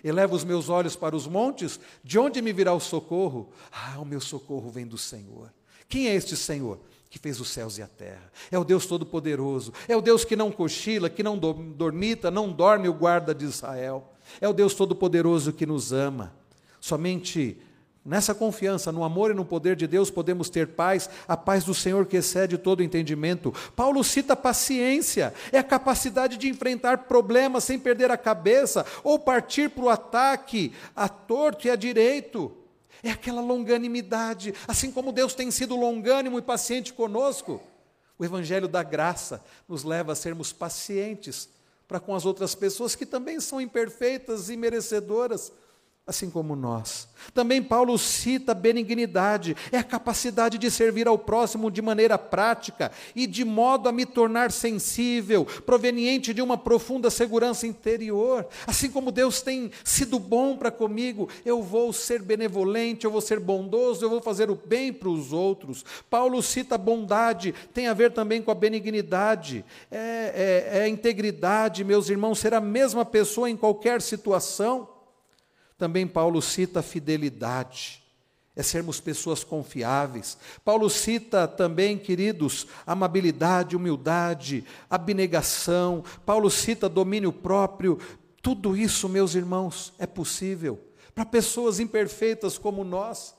Eleva os meus olhos para os montes, de onde me virá o socorro? Ah, o meu socorro vem do Senhor. Quem é este Senhor? Que fez os céus e a terra. É o Deus Todo-Poderoso. É o Deus que não cochila, que não dormita, não dorme o guarda de Israel. É o Deus Todo-Poderoso que nos ama. Somente nessa confiança, no amor e no poder de Deus, podemos ter paz, a paz do Senhor que excede todo entendimento. Paulo cita paciência, é a capacidade de enfrentar problemas sem perder a cabeça ou partir para o ataque a torto e a direito. É aquela longanimidade, assim como Deus tem sido longânimo e paciente conosco. O Evangelho da graça nos leva a sermos pacientes para com as outras pessoas que também são imperfeitas e merecedoras, assim como nós. Também Paulo cita benignidade, é a capacidade de servir ao próximo de maneira prática e de modo a me tornar sensível, proveniente de uma profunda segurança interior. Assim como Deus tem sido bom para comigo, eu vou ser benevolente, eu vou ser bondoso, eu vou fazer o bem para os outros. Paulo cita bondade, tem a ver também com a benignidade, é, é, é a integridade, meus irmãos, ser a mesma pessoa em qualquer situação. Também Paulo cita a fidelidade, é sermos pessoas confiáveis. Paulo cita também, queridos, amabilidade, humildade, abnegação. Paulo cita domínio próprio. Tudo isso, meus irmãos, é possível para pessoas imperfeitas como nós.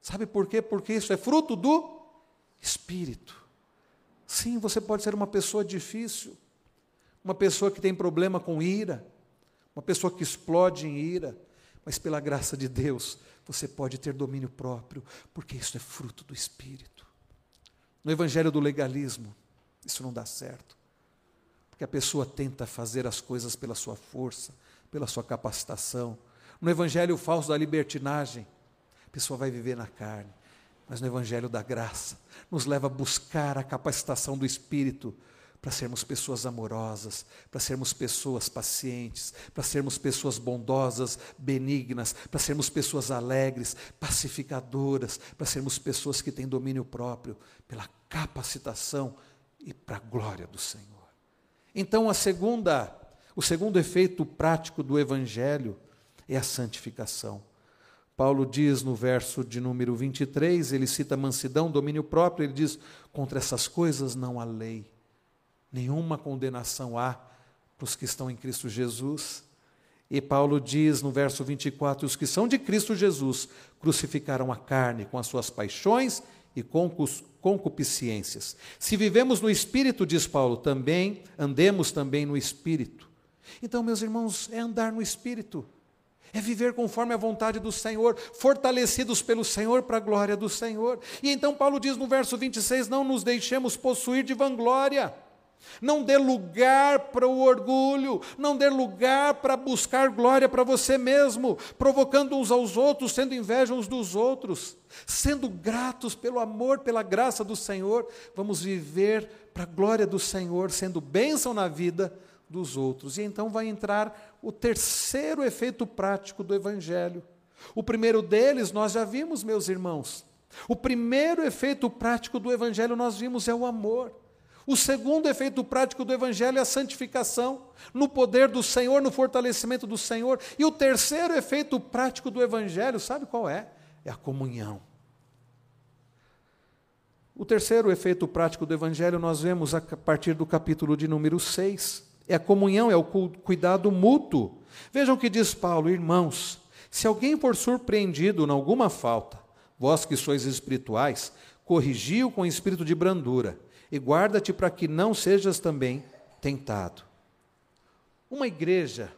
Sabe por quê? Porque isso é fruto do Espírito. Sim, você pode ser uma pessoa difícil, uma pessoa que tem problema com ira, uma pessoa que explode em ira, mas pela graça de Deus, você pode ter domínio próprio, porque isso é fruto do Espírito. No evangelho do legalismo, isso não dá certo. Porque a pessoa tenta fazer as coisas pela sua força, pela sua capacitação. No evangelho falso da libertinagem, a pessoa vai viver na carne. Mas no evangelho da graça, nos leva a buscar a capacitação do Espírito para sermos pessoas amorosas, para sermos pessoas pacientes, para sermos pessoas bondosas, benignas, para sermos pessoas alegres, pacificadoras, para sermos pessoas que têm domínio próprio, pela capacitação e para a glória do Senhor. Então, a segunda, o segundo efeito prático do evangelho é a santificação. Paulo diz no verso de número 23, ele cita mansidão, domínio próprio, ele diz: contra essas coisas não há lei nenhuma condenação há para os que estão em Cristo Jesus. E Paulo diz no verso 24: os que são de Cristo Jesus crucificaram a carne com as suas paixões e concupiscências. Se vivemos no Espírito, diz Paulo, também andemos também no Espírito. Então, meus irmãos, é andar no Espírito, é viver conforme a vontade do Senhor, fortalecidos pelo Senhor para a glória do Senhor. E então Paulo diz no verso 26: Não nos deixemos possuir de vanglória. Não dê lugar para o orgulho, não dê lugar para buscar glória para você mesmo, provocando uns aos outros, tendo inveja uns dos outros, sendo gratos pelo amor, pela graça do Senhor, vamos viver para a glória do Senhor, sendo bênção na vida dos outros. E então vai entrar o terceiro efeito prático do Evangelho. O primeiro deles nós já vimos, meus irmãos. O primeiro efeito prático do Evangelho nós vimos é o amor. O segundo efeito prático do Evangelho é a santificação, no poder do Senhor, no fortalecimento do Senhor. E o terceiro efeito prático do Evangelho, sabe qual é? É a comunhão. O terceiro efeito prático do Evangelho nós vemos a partir do capítulo de número 6. É a comunhão, é o cuidado mútuo. Vejam o que diz Paulo, irmãos: se alguém for surpreendido em alguma falta, vós que sois espirituais, corrigiu com espírito de brandura e guarda-te para que não sejas também tentado. Uma igreja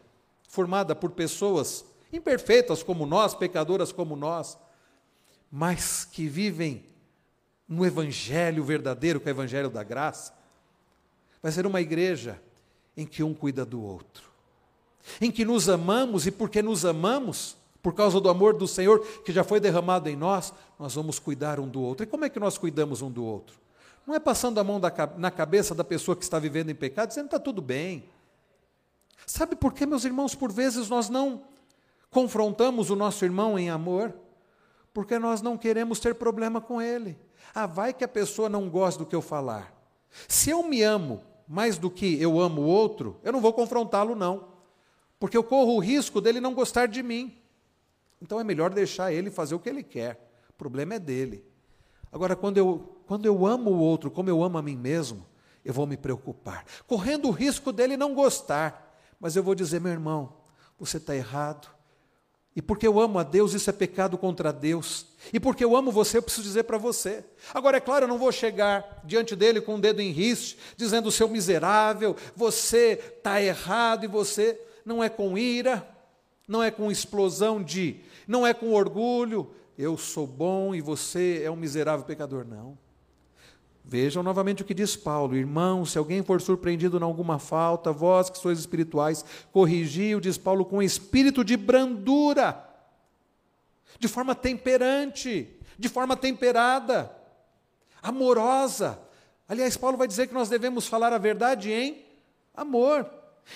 formada por pessoas imperfeitas como nós, pecadoras como nós, mas que vivem no evangelho verdadeiro, que é o evangelho da graça, vai ser uma igreja em que um cuida do outro, em que nos amamos e porque nos amamos, por causa do amor do Senhor que já foi derramado em nós, nós vamos cuidar um do outro. E como é que nós cuidamos um do outro? Não é passando a mão da, na cabeça da pessoa que está vivendo em pecado, dizendo está tudo bem. Sabe por que, meus irmãos, por vezes nós não confrontamos o nosso irmão em amor? Porque nós não queremos ter problema com ele. Ah, vai que a pessoa não gosta do que eu falar. Se eu me amo mais do que eu amo o outro, eu não vou confrontá-lo, não. Porque eu corro o risco dele não gostar de mim. Então é melhor deixar ele fazer o que ele quer. O problema é dele. Agora, quando eu quando eu amo o outro como eu amo a mim mesmo, eu vou me preocupar, correndo o risco dele não gostar, mas eu vou dizer, meu irmão, você está errado. E porque eu amo a Deus, isso é pecado contra Deus. E porque eu amo você, eu preciso dizer para você. Agora, é claro, eu não vou chegar diante dele com o um dedo em riste, dizendo, seu miserável, você está errado e você não é com ira, não é com explosão de, não é com orgulho, eu sou bom e você é um miserável pecador. Não. Vejam novamente o que diz Paulo: Irmão, se alguém for surpreendido em alguma falta, vós que sois espirituais, corrigiu, diz Paulo, com espírito de brandura, de forma temperante, de forma temperada, amorosa. Aliás, Paulo vai dizer que nós devemos falar a verdade em amor.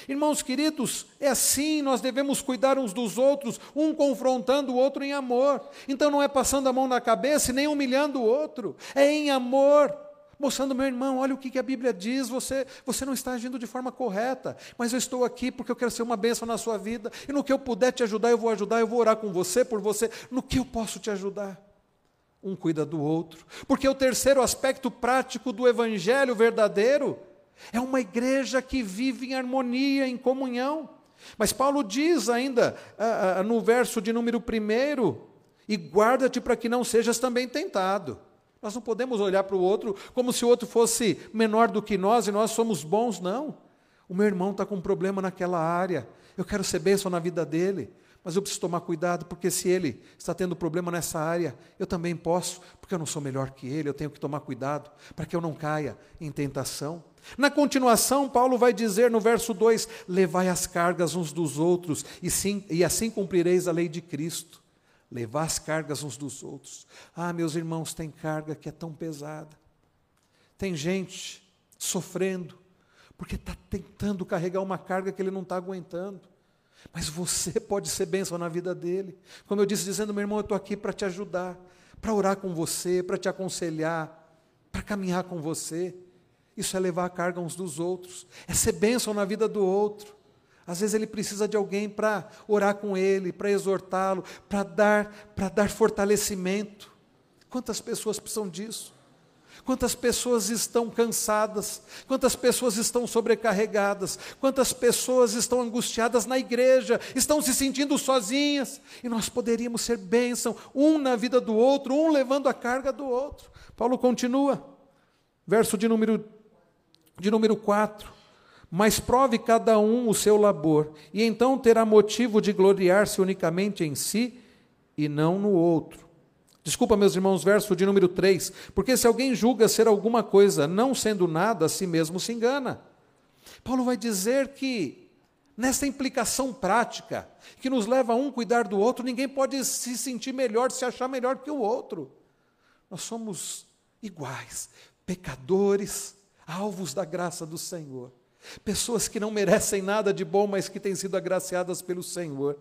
Irmãos queridos, é assim, nós devemos cuidar uns dos outros, um confrontando o outro em amor. Então não é passando a mão na cabeça e nem humilhando o outro, é em amor mostrando, meu irmão, olha o que a Bíblia diz, você, você não está agindo de forma correta, mas eu estou aqui porque eu quero ser uma bênção na sua vida, e no que eu puder te ajudar, eu vou ajudar, eu vou orar com você, por você, no que eu posso te ajudar. Um cuida do outro, porque o terceiro aspecto prático do Evangelho verdadeiro é uma igreja que vive em harmonia, em comunhão. Mas Paulo diz ainda ah, ah, no verso de número primeiro: e guarda-te para que não sejas também tentado. Nós não podemos olhar para o outro como se o outro fosse menor do que nós e nós somos bons, não. O meu irmão está com um problema naquela área, eu quero ser bênção na vida dele, mas eu preciso tomar cuidado, porque se ele está tendo problema nessa área, eu também posso, porque eu não sou melhor que ele, eu tenho que tomar cuidado para que eu não caia em tentação. Na continuação, Paulo vai dizer no verso 2: Levai as cargas uns dos outros, e, sim, e assim cumprireis a lei de Cristo levar as cargas uns dos outros. Ah, meus irmãos, tem carga que é tão pesada. Tem gente sofrendo, porque está tentando carregar uma carga que ele não está aguentando. Mas você pode ser bênção na vida dele. Como eu disse, dizendo, meu irmão, eu estou aqui para te ajudar, para orar com você, para te aconselhar, para caminhar com você. Isso é levar a carga uns dos outros, é ser bênção na vida do outro. Às vezes ele precisa de alguém para orar com ele, para exortá-lo, para dar, para dar fortalecimento. Quantas pessoas precisam disso? Quantas pessoas estão cansadas? Quantas pessoas estão sobrecarregadas? Quantas pessoas estão angustiadas na igreja? Estão se sentindo sozinhas? E nós poderíamos ser bênção, um na vida do outro, um levando a carga do outro. Paulo continua, verso de número, de número 4. Mas prove cada um o seu labor, e então terá motivo de gloriar-se unicamente em si e não no outro. Desculpa, meus irmãos, verso de número 3. Porque se alguém julga ser alguma coisa, não sendo nada, a si mesmo se engana. Paulo vai dizer que, nessa implicação prática, que nos leva a um cuidar do outro, ninguém pode se sentir melhor, se achar melhor que o outro. Nós somos iguais, pecadores, alvos da graça do Senhor. Pessoas que não merecem nada de bom, mas que têm sido agraciadas pelo Senhor.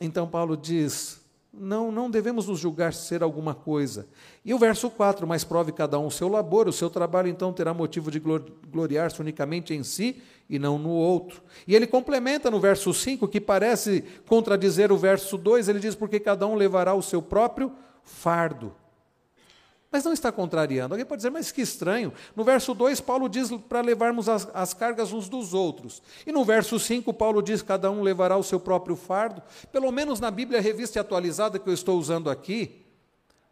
Então Paulo diz: não, não devemos nos julgar ser alguma coisa. E o verso 4, mas prove cada um o seu labor, o seu trabalho então terá motivo de gloriar-se unicamente em si e não no outro. E ele complementa no verso 5, que parece contradizer o verso 2, ele diz: porque cada um levará o seu próprio fardo mas não está contrariando. Alguém pode dizer, mas que estranho. No verso 2, Paulo diz para levarmos as, as, cargas uns dos outros. E no verso 5, Paulo diz cada um levará o seu próprio fardo. Pelo menos na Bíblia revista e atualizada que eu estou usando aqui,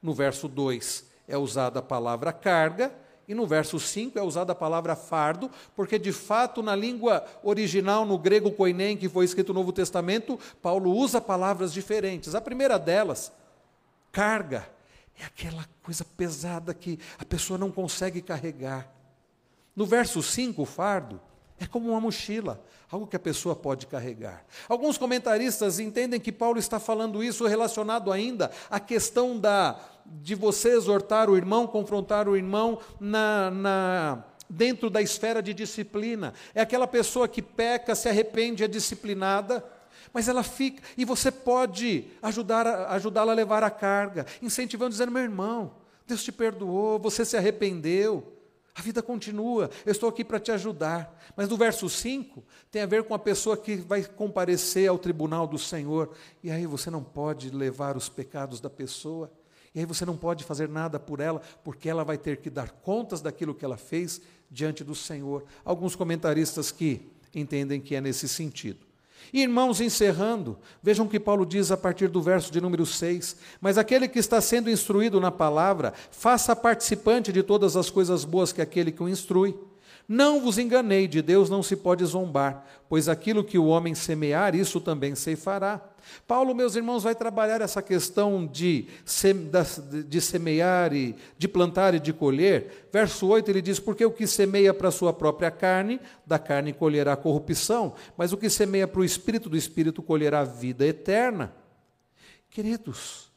no verso 2 é usada a palavra carga, e no verso 5 é usada a palavra fardo, porque de fato na língua original, no grego koinem, que foi escrito no Novo Testamento, Paulo usa palavras diferentes. A primeira delas, carga é aquela coisa pesada que a pessoa não consegue carregar. No verso 5, o fardo é como uma mochila, algo que a pessoa pode carregar. Alguns comentaristas entendem que Paulo está falando isso relacionado ainda à questão da, de você exortar o irmão, confrontar o irmão na, na dentro da esfera de disciplina. É aquela pessoa que peca, se arrepende, é disciplinada mas ela fica, e você pode ajudar ajudá-la a levar a carga, incentivando, dizendo: meu irmão, Deus te perdoou, você se arrependeu, a vida continua, eu estou aqui para te ajudar. Mas no verso 5 tem a ver com a pessoa que vai comparecer ao tribunal do Senhor, e aí você não pode levar os pecados da pessoa, e aí você não pode fazer nada por ela, porque ela vai ter que dar contas daquilo que ela fez diante do Senhor. Alguns comentaristas que entendem que é nesse sentido. Irmãos, encerrando, vejam o que Paulo diz a partir do verso de número 6. Mas aquele que está sendo instruído na palavra, faça participante de todas as coisas boas que aquele que o instrui. Não vos enganei, de Deus não se pode zombar, pois aquilo que o homem semear, isso também ceifará. Paulo, meus irmãos, vai trabalhar essa questão de, de semear e de plantar e de colher. Verso 8 ele diz: Porque o que semeia para a sua própria carne, da carne colherá corrupção, mas o que semeia para o espírito, do espírito colherá vida eterna. Queridos,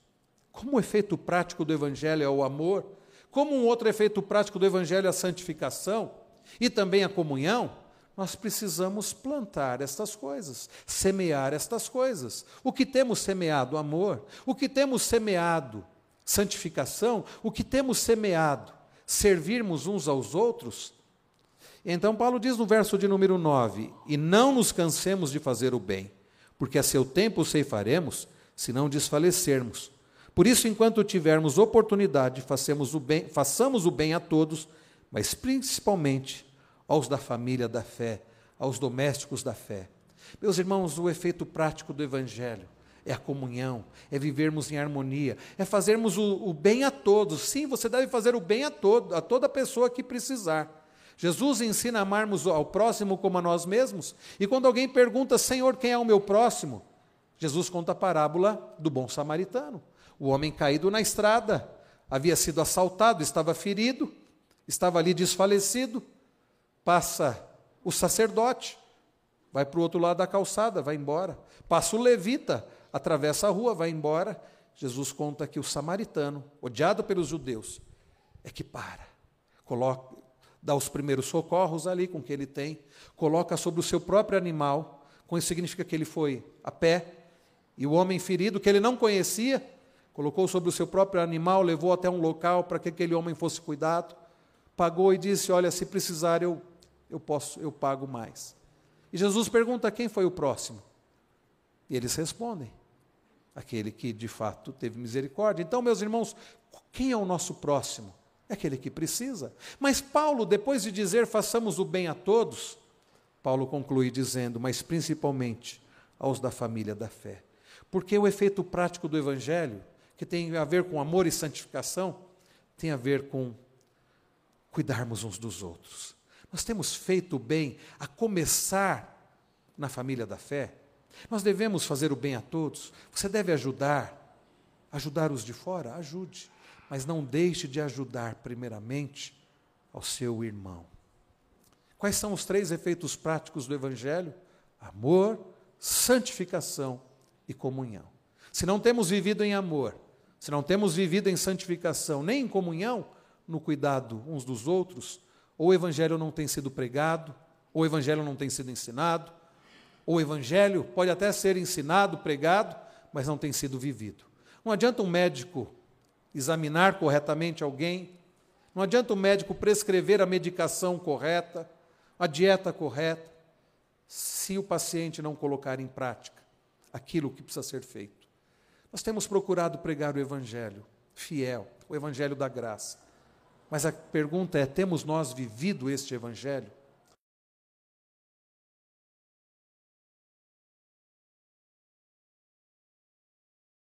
como efeito prático do evangelho é o amor, como um outro efeito prático do evangelho é a santificação e também a comunhão, nós precisamos plantar estas coisas, semear estas coisas. O que temos semeado? Amor. O que temos semeado? Santificação. O que temos semeado? Servirmos uns aos outros? Então, Paulo diz no verso de número 9: E não nos cansemos de fazer o bem, porque a seu tempo ceifaremos, se não desfalecermos. Por isso, enquanto tivermos oportunidade, façamos o bem, façamos o bem a todos, mas principalmente aos da família da fé, aos domésticos da fé. Meus irmãos, o efeito prático do Evangelho é a comunhão, é vivermos em harmonia, é fazermos o, o, bem a todos. Sim, você deve fazer o bem a, todo, a toda pessoa que precisar. Jesus ensina a amarmos ao próximo como a nós mesmos. E quando alguém pergunta, Senhor, quem é o meu próximo? Jesus conta a parábola do bom samaritano. O homem caído na estrada, havia sido assaltado, estava ferido, estava ali desfalecido passa o sacerdote, vai para o outro lado da calçada, vai embora. Passa o levita, atravessa a rua, vai embora. Jesus conta que o samaritano, odiado pelos judeus, é que para, coloca, dá os primeiros socorros ali com que ele tem, coloca sobre o seu próprio animal, com isso significa que ele foi a pé, e o homem ferido, que ele não conhecia, colocou sobre o seu próprio animal, levou até um local para que aquele homem fosse cuidado, pagou e disse: Olha, se precisar, eu eu posso, eu pago mais. E Jesus pergunta quem foi o próximo. E eles respondem: aquele que de fato teve misericórdia. Então, meus irmãos, quem é o nosso próximo? É aquele que precisa. Mas Paulo, depois de dizer façamos o bem a todos, Paulo conclui dizendo, mas principalmente aos da família da fé. Porque o efeito prático do evangelho, que tem a ver com amor e santificação, tem a ver com cuidarmos uns dos outros Nós temos feito o bem a começar na família da fé? Nós devemos fazer o bem a todos. Você deve ajudar. Ajudar os de fora? Ajude. Mas não deixe de ajudar, primeiramente, ao seu irmão. Quais são os três efeitos práticos do Evangelho? Amor, santificação e comunhão. Se não temos vivido em amor, se não temos vivido em santificação, nem em comunhão, no cuidado uns dos outros, ou o Evangelho não tem sido pregado, ou o Evangelho não tem sido ensinado, ou o Evangelho pode até ser ensinado, pregado, mas não tem sido vivido. Não adianta um médico examinar corretamente alguém, não adianta o médico prescrever a medicação correta, a dieta correta, se o paciente não colocar em prática aquilo que precisa ser feito. Nós temos procurado pregar o Evangelho fiel, o Evangelho da graça. Mas a pergunta é: temos nós vivido este Evangelho?